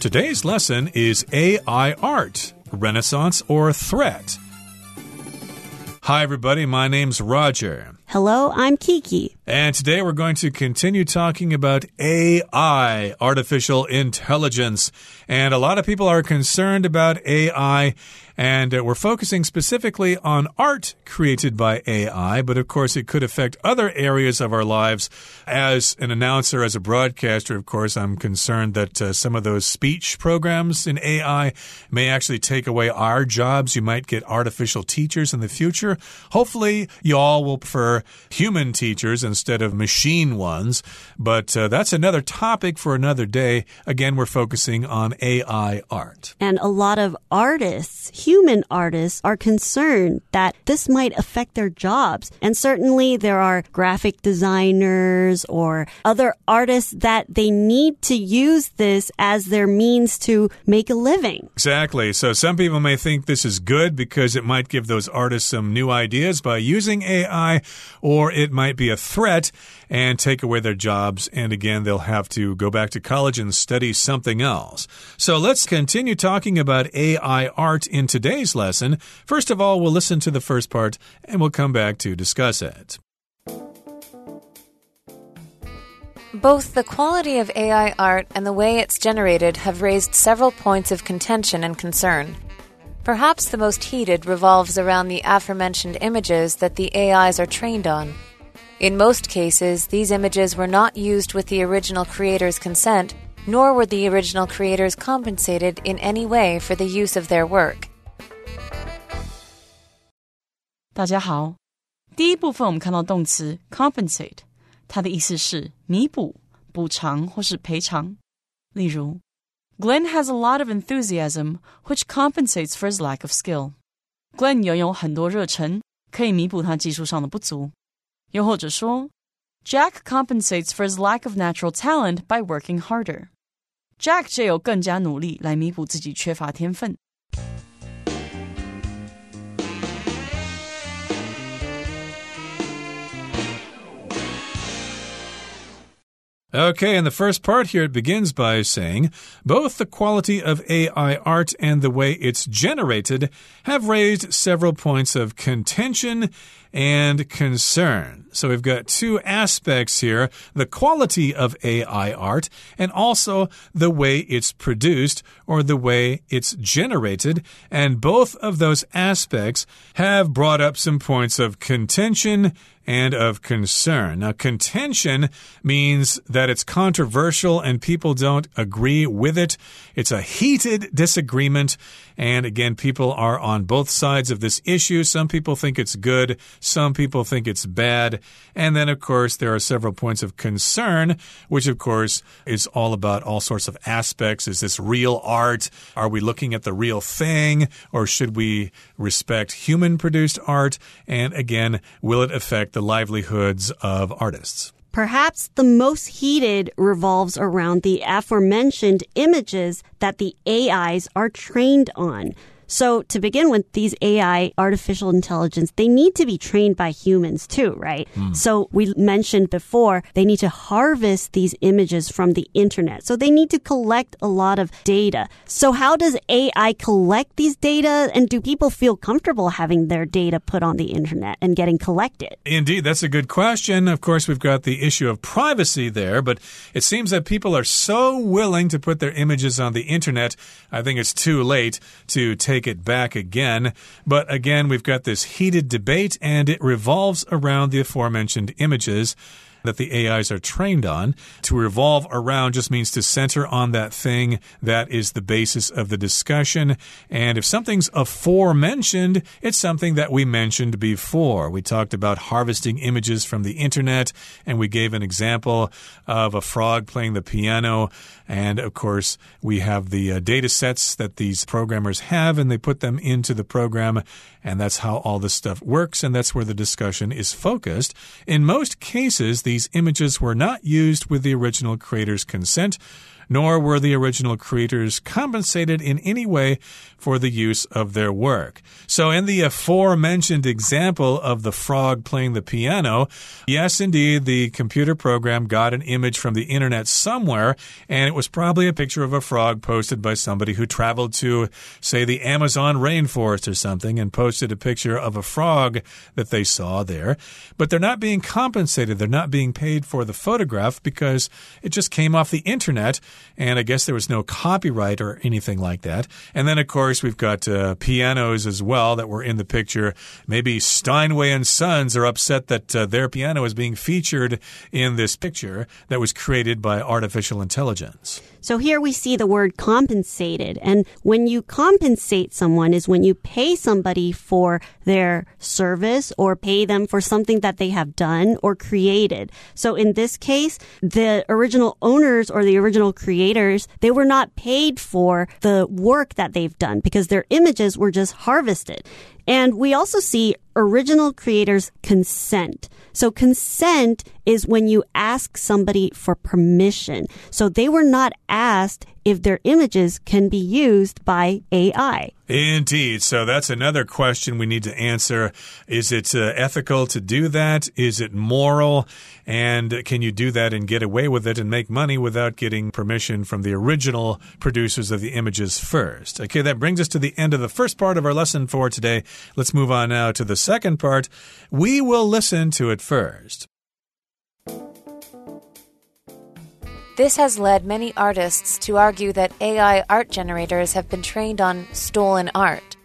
Today's lesson is AI art, Renaissance or threat. Hi, everybody. My name's Roger. Hello, I'm Kiki. And today we're going to continue talking about AI, artificial intelligence. And a lot of people are concerned about AI and we're focusing specifically on art created by AI, but of course, it could affect other areas of our lives. As an announcer, as a broadcaster, of course, I'm concerned that uh, some of those speech programs in AI may actually take away our jobs. You might get artificial teachers in the future. Hopefully, you all will prefer human teachers instead of machine ones, but uh, that's another topic for another day. Again, we're focusing on AI art. And a lot of artists, human artists are concerned that this might affect their jobs. And certainly there are graphic designers or other artists that they need to use this as their means to make a living. Exactly. So some people may think this is good because it might give those artists some new ideas by using AI, or it might be a threat and take away their jobs. And again, they'll have to go back to college and study something else. So let's continue talking about AI art in today's lesson. First of all, we'll listen to the first part and we'll come back to discuss it. Both the quality of AI art and the way it's generated have raised several points of contention and concern. Perhaps the most heated revolves around the aforementioned images that the AIs are trained on. In most cases, these images were not used with the original creator's consent, nor were the original creators compensated in any way for the use of their work. 大家好，第一部分我们看到动词 compensate，它的意思是弥补、补偿或是赔偿。例如，Glenn has a lot of enthusiasm, which compensates for his lack of skill. Glenn 拥有很多热忱，可以弥补他技术上的不足。 又或者说，Jack compensates for his lack of natural talent by working harder. Jack 借由更加努力来弥补自己缺乏天分。Okay, in the first part here, it begins by saying both the quality of AI art and the way it's generated have raised several points of contention and concern. So we've got two aspects here the quality of AI art and also the way it's produced or the way it's generated. And both of those aspects have brought up some points of contention and of concern. Now, contention means that it's controversial and people don't agree with it. It's a heated disagreement. And again, people are on both sides of this issue. Some people think it's good, some people think it's bad. And then, of course, there are several points of concern, which, of course, is all about all sorts of aspects. Is this real art? Are we looking at the real thing? Or should we respect human produced art? And again, will it affect the livelihoods of artists. Perhaps the most heated revolves around the aforementioned images that the AIs are trained on. So to begin with, these AI, artificial intelligence, they need to be trained by humans too, right? Mm. So we mentioned before, they need to harvest these images from the internet. So they need to collect a lot of data. So how does AI collect these data? And do people feel comfortable having their data put on the internet and getting collected? Indeed, that's a good question. Of course, we've got the issue of privacy there, but it seems that people are so willing to put their images on the internet. I think it's too late to take take it back again. But again, we've got this heated debate, and it revolves around the aforementioned images that the AIs are trained on. To revolve around just means to center on that thing that is the basis of the discussion. And if something's aforementioned, it's something that we mentioned before. We talked about harvesting images from the internet, and we gave an example of a frog playing the piano. And of course, we have the uh, data sets that these programmers have, and they put them into the program. And that's how all this stuff works, and that's where the discussion is focused. In most cases, these images were not used with the original creator's consent. Nor were the original creators compensated in any way for the use of their work. So, in the aforementioned example of the frog playing the piano, yes, indeed, the computer program got an image from the internet somewhere, and it was probably a picture of a frog posted by somebody who traveled to, say, the Amazon rainforest or something and posted a picture of a frog that they saw there. But they're not being compensated, they're not being paid for the photograph because it just came off the internet, and I guess there was no copyright or anything like that. And then, of course, we've got uh, pianos as well that were in the picture. Maybe Steinway and Sons are upset that uh, their piano is being featured in this picture that was created by artificial intelligence. So here we see the word compensated. And when you compensate someone is when you pay somebody for their service or pay them for something that they have done or created. So in this case, the original owners or the original creators, they were not paid for the work that they've done because their images were just harvested. And we also see original creators consent. So consent is when you ask somebody for permission. So they were not asked if their images can be used by AI. Indeed. So that's another question we need to answer. Is it uh, ethical to do that? Is it moral? And can you do that and get away with it and make money without getting permission from the original producers of the images first? Okay, that brings us to the end of the first part of our lesson for today. Let's move on now to the second part. We will listen to it first. This has led many artists to argue that AI art generators have been trained on stolen art.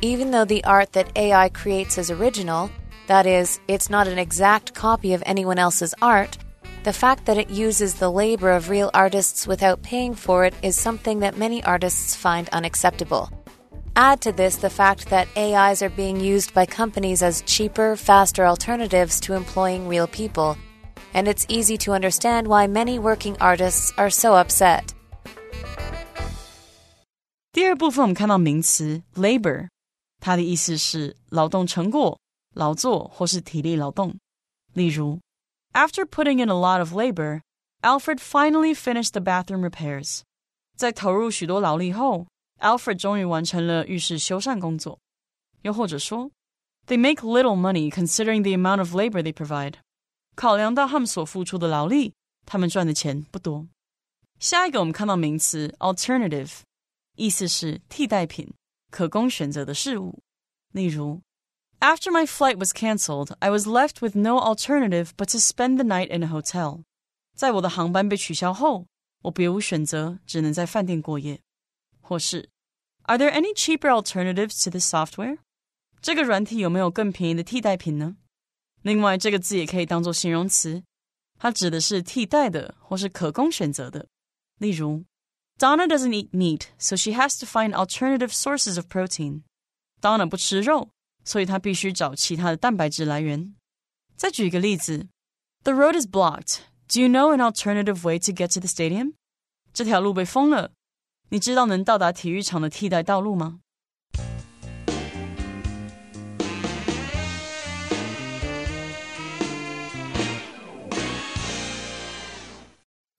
Even though the art that AI creates is original, that is, it's not an exact copy of anyone else's art, the fact that it uses the labor of real artists without paying for it is something that many artists find unacceptable. Add to this the fact that AIs are being used by companies as cheaper, faster alternatives to employing real people and it's easy to understand why many working artists are so upset. 第二部分我们看到名词 labor，它的意思是劳动成果、劳作或是体力劳动。例如，After putting in a lot of labor, Alfred finally finished the bathroom repairs。在投入许多劳力后，Alfred 终于完成了浴室修缮工作。又或者说，They make little money considering the amount of labor they provide。 考量到他们所付出的劳力，他们赚的钱不多。下一个，我们看到名词 alternative，意思是替代品，可供选择的事物。例如，After my flight was cancelled, I was left with no alternative but to spend the night in a hotel。在我的航班被取消后，我别无选择，只能在饭店过夜。或是，Are there any cheaper alternatives to this software？这个软体有没有更便宜的替代品呢？ 另外，这个字也可以当做形容词，它指的是替代的或是可供选择的。例如，Donna doesn't eat meat, so she has to find alternative sources of protein. Donna 不吃肉，所以她必须找其他的蛋白质来源。再举一个例子，The road is blocked. Do you know an alternative way to get to the stadium? 这条路被封了，你知道能到达体育场的替代道路吗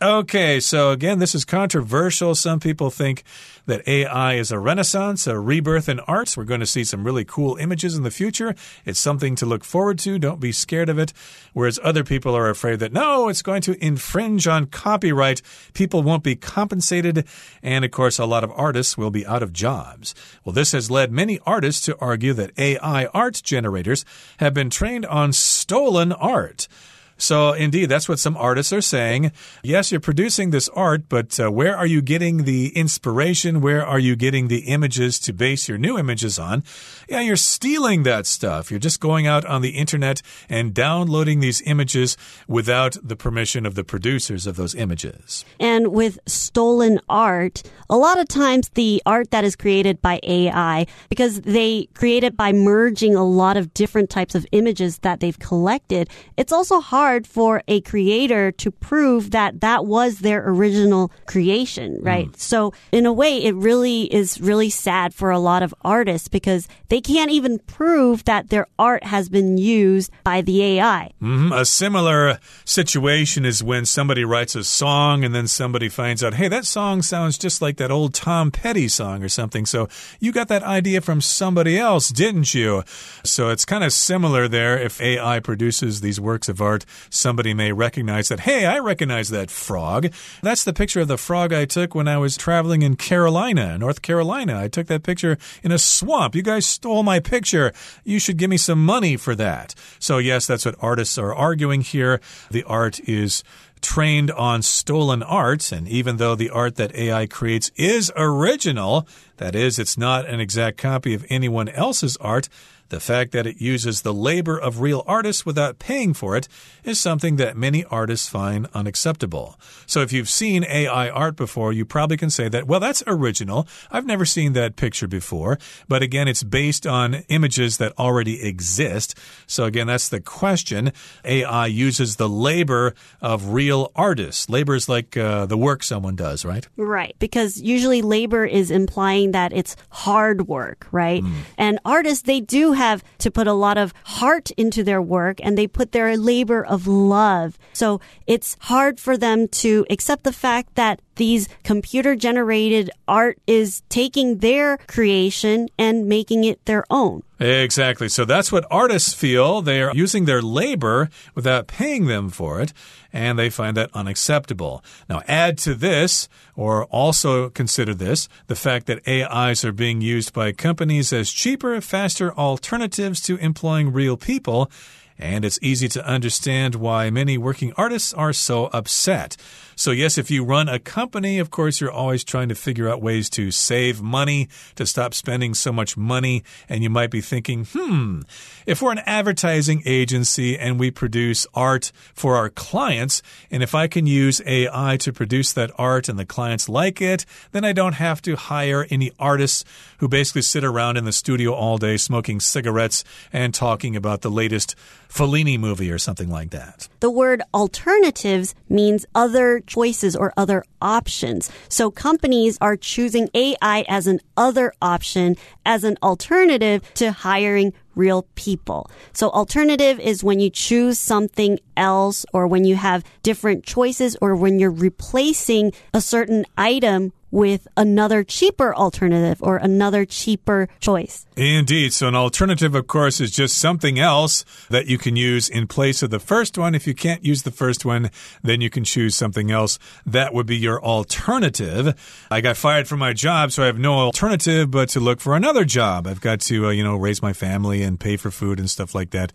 ？Okay, so again, this is controversial. Some people think that AI is a renaissance, a rebirth in arts. We're going to see some really cool images in the future. It's something to look forward to. Don't be scared of it. Whereas other people are afraid that no, it's going to infringe on copyright. People won't be compensated. And of course, a lot of artists will be out of jobs. Well, this has led many artists to argue that AI art generators have been trained on stolen art. So, indeed, that's what some artists are saying. Yes, you're producing this art, but uh, where are you getting the inspiration? Where are you getting the images to base your new images on? Yeah, you're stealing that stuff. You're just going out on the internet and downloading these images without the permission of the producers of those images. And with stolen art, a lot of times the art that is created by AI, because they create it by merging a lot of different types of images that they've collected, it's also hard hard for a creator to prove that that was their original creation, right? Mm. So in a way, it really is really sad for a lot of artists because they can't even prove that their art has been used by the AI. Mm -hmm. A similar situation is when somebody writes a song and then somebody finds out, hey, that song sounds just like that old Tom Petty song or something. So you got that idea from somebody else, didn't you? So it's kind of similar there. If AI produces these works of art, somebody may recognize that, hey, I recognize that frog. That's the picture of the frog I took when I was traveling in Carolina, North Carolina. I took that picture in a swamp. You guys stole my picture. You should give me some money for that. So, yes, that's what artists are arguing here. The art is trained on stolen art, and even though the art that AI creates is original, that is, it's not an exact copy of anyone else's art, the fact that it uses the labor of real artists without paying for it is something that many artists find unacceptable. So if you've seen AI art before, you probably can say that, well, that's original. I've never seen that picture before. But again, it's based on images that already exist. So again, that's the question. AI uses the labor of real artists. Labor is like uh, the work someone does, right? Right. Because usually labor is implying that it's hard work, right? Mm. And artists, they do have have to put a lot of heart into their work and they put their labor of love. So it's hard for them to accept the fact that these computer generated art is taking their creation and making it their own. Exactly. So that's what artists feel. They are using their labor without paying them for it, and they find that unacceptable. Now, add to this, or also consider this, the fact that AIs are being used by companies as cheaper, faster alternatives to employing real people. And it's easy to understand why many working artists are so upset. So, yes, if you run a company, of course, you're always trying to figure out ways to save money, to stop spending so much money. And you might be thinking, hmm, if we're an advertising agency and we produce art for our clients, and if I can use AI to produce that art and the clients like it, then I don't have to hire any artists who basically sit around in the studio all day smoking cigarettes and talking about the latest Fellini movie or something like that. The word alternatives means other choices or other options. So companies are choosing AI as an other option, as an alternative to hiring real people. So alternative is when you choose something else or when you have different choices or when you're replacing a certain item with another cheaper alternative or another cheaper choice. Indeed. So, an alternative, of course, is just something else that you can use in place of the first one. If you can't use the first one, then you can choose something else. That would be your alternative. I got fired from my job, so I have no alternative but to look for another job. I've got to, uh, you know, raise my family and pay for food and stuff like that.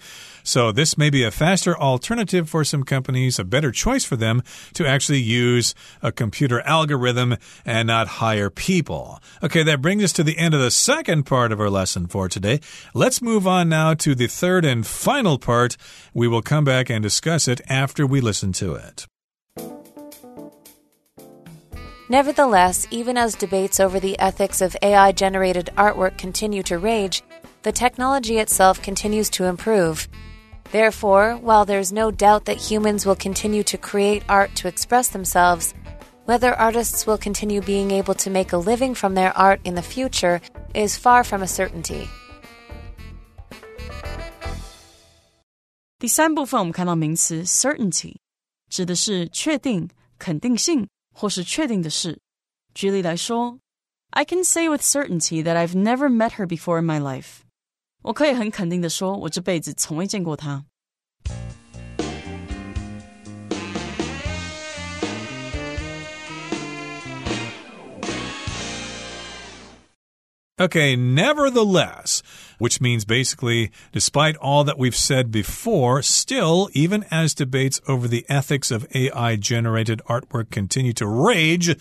So, this may be a faster alternative for some companies, a better choice for them to actually use a computer algorithm and not hire people. Okay, that brings us to the end of the second part of our lesson for today. Let's move on now to the third and final part. We will come back and discuss it after we listen to it. Nevertheless, even as debates over the ethics of AI generated artwork continue to rage, the technology itself continues to improve. Therefore, while there's no doubt that humans will continue to create art to express themselves, whether artists will continue being able to make a living from their art in the future is far from a certainty. 第三部分，我们看到名词 certainty，指的是确定、肯定性或是确定的事。举例来说，I can say with certainty that I've never met her before in my life。 我可以很肯定的说，我这辈子从未见过她。Okay, nevertheless, which means basically, despite all that we've said before, still, even as debates over the ethics of AI generated artwork continue to rage,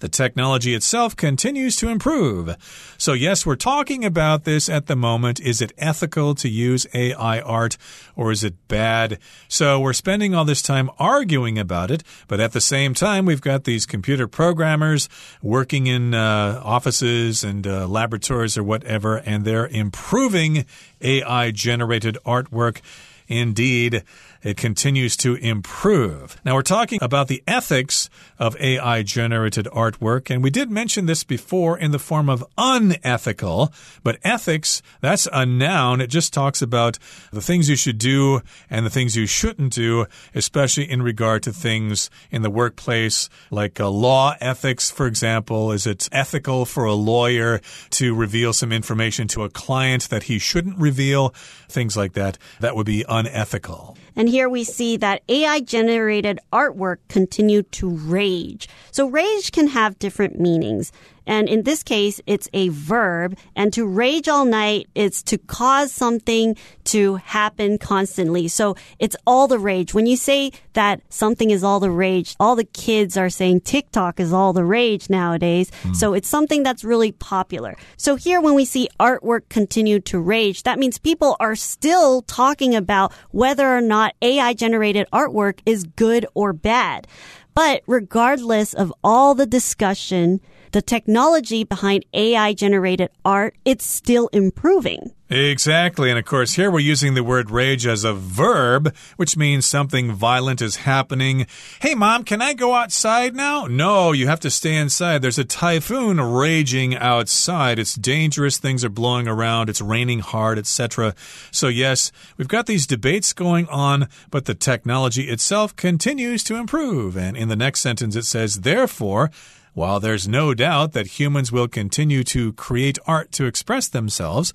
the technology itself continues to improve. So, yes, we're talking about this at the moment. Is it ethical to use AI art or is it bad? So, we're spending all this time arguing about it, but at the same time, we've got these computer programmers working in uh, offices and uh, laboratories or whatever, and they're improving AI generated artwork indeed it continues to improve. Now, we're talking about the ethics of AI generated artwork, and we did mention this before in the form of unethical, but ethics, that's a noun. It just talks about the things you should do and the things you shouldn't do, especially in regard to things in the workplace, like uh, law ethics, for example. Is it ethical for a lawyer to reveal some information to a client that he shouldn't reveal? Things like that. That would be unethical. And here we see that AI generated artwork continued to rage. So rage can have different meanings. And in this case, it's a verb. And to rage all night, is to cause something to happen constantly. So it's all the rage. When you say that something is all the rage, all the kids are saying TikTok is all the rage nowadays. Mm. So it's something that's really popular. So here, when we see artwork continue to rage, that means people are still talking about whether or not AI generated artwork is good or bad. But regardless of all the discussion, the technology behind AI generated art, it's still improving. Exactly. And of course, here we're using the word rage as a verb, which means something violent is happening. Hey, mom, can I go outside now? No, you have to stay inside. There's a typhoon raging outside. It's dangerous. Things are blowing around. It's raining hard, etc. So, yes, we've got these debates going on, but the technology itself continues to improve. And in the next sentence, it says, therefore, while there's no doubt that humans will continue to create art to express themselves,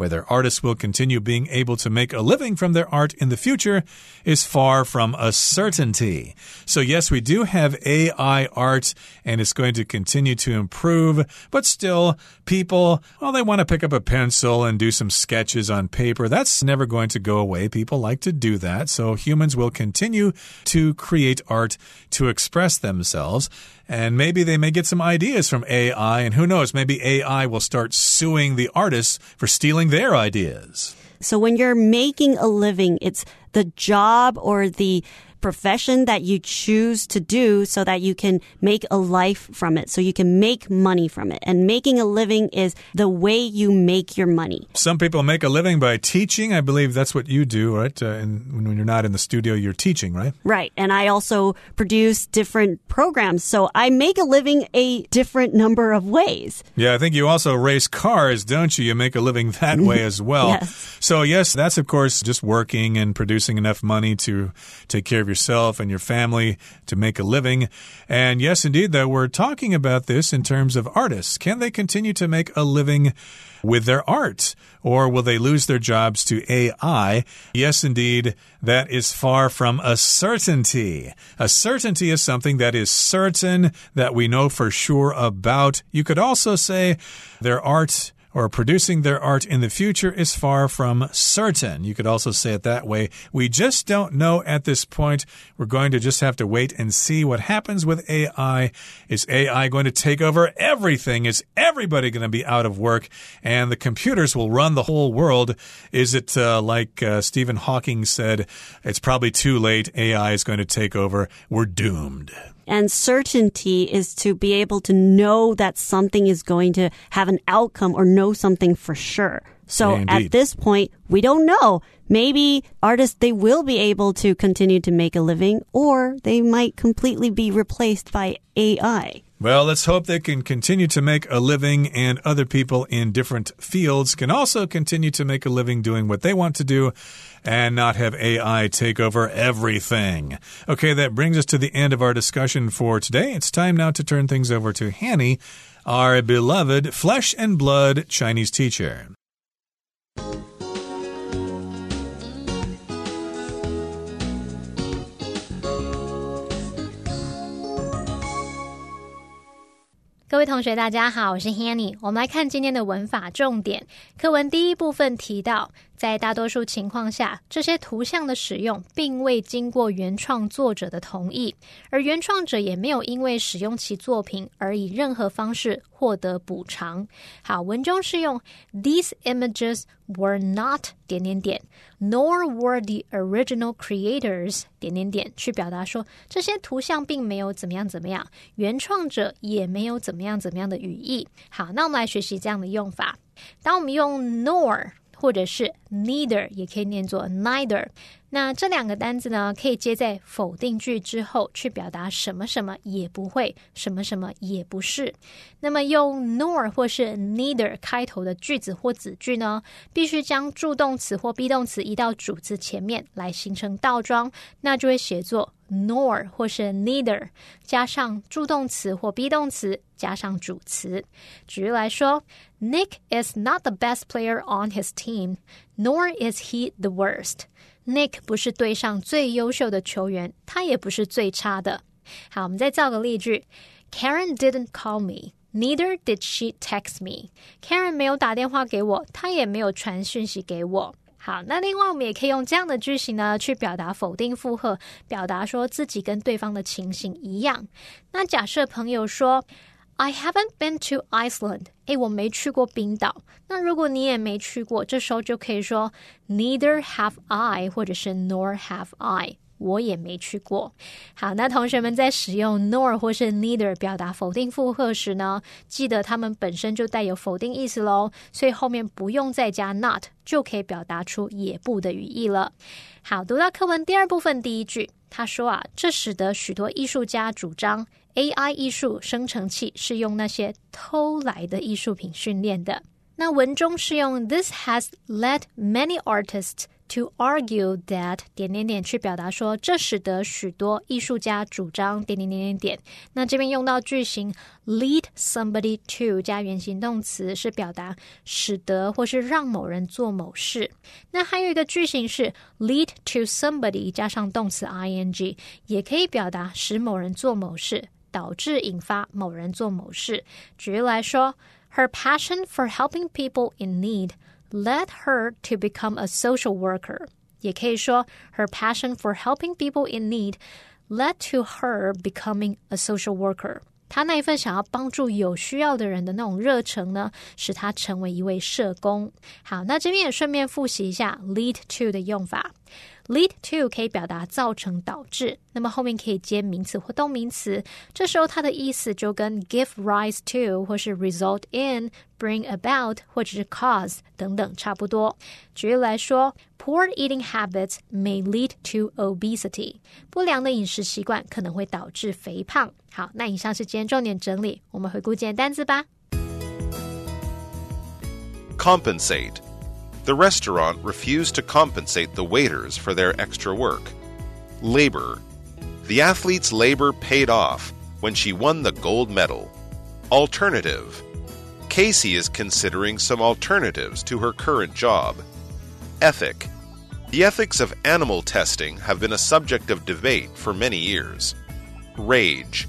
whether artists will continue being able to make a living from their art in the future is far from a certainty. So, yes, we do have AI art and it's going to continue to improve, but still, people, well, they want to pick up a pencil and do some sketches on paper. That's never going to go away. People like to do that. So, humans will continue to create art to express themselves. And maybe they may get some ideas from AI, and who knows, maybe AI will start suing the artists for stealing their ideas. So when you're making a living, it's the job or the profession that you choose to do so that you can make a life from it, so you can make money from it. And making a living is the way you make your money. Some people make a living by teaching. I believe that's what you do, right? Uh, and when you're not in the studio, you're teaching, right? Right. And I also produce different programs. So I make a living a different number of ways. Yeah, I think you also race cars, don't you? You make a living that way as well. yes. So, yes, that's of course just working and producing enough money to take care of yourself and your family to make a living. And yes, indeed, though, we're talking about this in terms of artists. Can they continue to make a living? with their art? Or will they lose their jobs to AI? Yes, indeed, that is far from a certainty. A certainty is something that is certain, that we know for sure about. You could also say their art or producing their art in the future is far from certain. You could also say it that way. We just don't know at this point. We're going to just have to wait and see what happens with AI. Is AI going to take over everything? Is everybody going to be out of work and the computers will run the whole world? Is it uh, like uh, Stephen Hawking said, it's probably too late. AI is going to take over. We're doomed. And certainty is to be able to know that something is going to have an outcome or know something for sure. So yeah, at this point, we don't know. Maybe artists, they will be able to continue to make a living or they might completely be replaced by AI. Well, let's hope they can continue to make a living and other people in different fields can also continue to make a living doing what they want to do and not have AI take over everything. Okay, that brings us to the end of our discussion for today. It's time now to turn things over to Hanny, our beloved flesh and blood Chinese teacher. 各位同学，大家好，我是 Hanny。我们来看今天的文法重点。课文第一部分提到，在大多数情况下，这些图像的使用并未经过原创作者的同意，而原创者也没有因为使用其作品而以任何方式获得补偿。好，文中是用 These images were not 点点点，nor were the original creators 点点点去表达说这些图像并没有怎么样怎么样，原创者也没有怎么样怎么样的语义。好，那我们来学习这样的用法。当我们用 nor 或者是 neither 也可以念作 neither。那这两个单字呢，可以接在否定句之后，去表达什么什么也不会，什么什么也不是。那么用 nor 或是 neither 开头的句子或子句呢，必须将助动词或 be 动词移到主词前面来形成倒装，那就会写作 nor 或是 neither 加上助动词或 be 动词加上主词。举例来说，Nick is not the best player on his team，nor is he the worst。 Nick 不是队上最优秀的球员，他也不是最差的。好，我们再造个例句：Karen didn't call me, neither did she text me. Karen 没有打电话给我，她也没有传讯息给我。好，那另外我们也可以用这样的句型呢，去表达否定复合，表达说自己跟对方的情形一样。那假设朋友说。I haven't been to Iceland。诶，我没去过冰岛。那如果你也没去过，这时候就可以说 Neither have I，或者是 Nor have I。我也没去过。好，那同学们在使用 nor 或是 neither 表达否定复合时呢，记得它们本身就带有否定意思喽，所以后面不用再加 not，就可以表达出也不的语义了。好，读到课文第二部分第一句，他说啊，这使得许多艺术家主张。AI 艺术生成器是用那些偷来的艺术品训练的。那文中是用 This has led many artists to argue that 点点点去表达说，这使得许多艺术家主张点点点点点。那这边用到句型 lead somebody to 加原形动词，是表达使得或是让某人做某事。那还有一个句型是 lead to somebody 加上动词 ing，也可以表达使某人做某事。导致引发某人做某事。举例来说，Her passion for helping people in need led her to become a social worker。也可以说，Her passion for helping people in need led to her becoming a social worker。她那一份想要帮助有需要的人的那种热忱呢，使她成为一位社工。好，那这边也顺便复习一下 lead to 的用法。Lead to 可以表达造成、导致，那么后面可以接名词或动名词，这时候它的意思就跟 give rise to 或是 result in、bring about 或者是 cause 等等差不多。举例来说，Poor eating habits may lead to obesity。不良的饮食习惯可能会导致肥胖。好，那以上是今天重点整理，我们回顾今天单词吧。Compensate the restaurant refused to compensate the waiters for their extra work. Labor. The athlete's labor paid off when she won the gold medal. Alternative. Casey is considering some alternatives to her current job. Ethic. The ethics of animal testing have been a subject of debate for many years. Rage.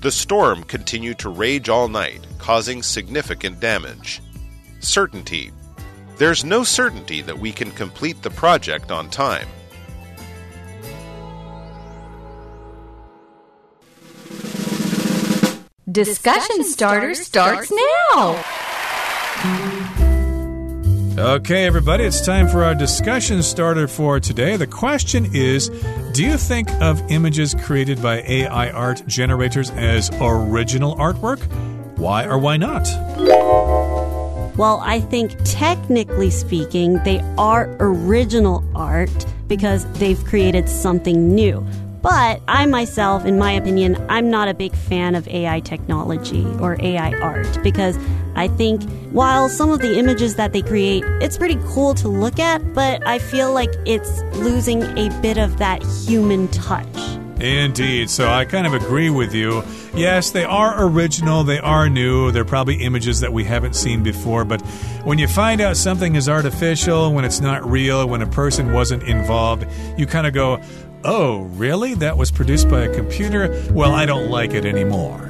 The storm continued to rage all night, causing significant damage. Certainty. There's no certainty that we can complete the project on time. Discussion starter starts now. Okay, everybody, it's time for our discussion starter for today. The question is Do you think of images created by AI art generators as original artwork? Why or why not? Well, I think technically speaking, they are original art because they've created something new. But I myself, in my opinion, I'm not a big fan of AI technology or AI art because I think while some of the images that they create, it's pretty cool to look at, but I feel like it's losing a bit of that human touch. Indeed. So I kind of agree with you. Yes, they are original, they are new, they're probably images that we haven't seen before, but when you find out something is artificial, when it's not real, when a person wasn't involved, you kind of go, oh, really? That was produced by a computer? Well, I don't like it anymore.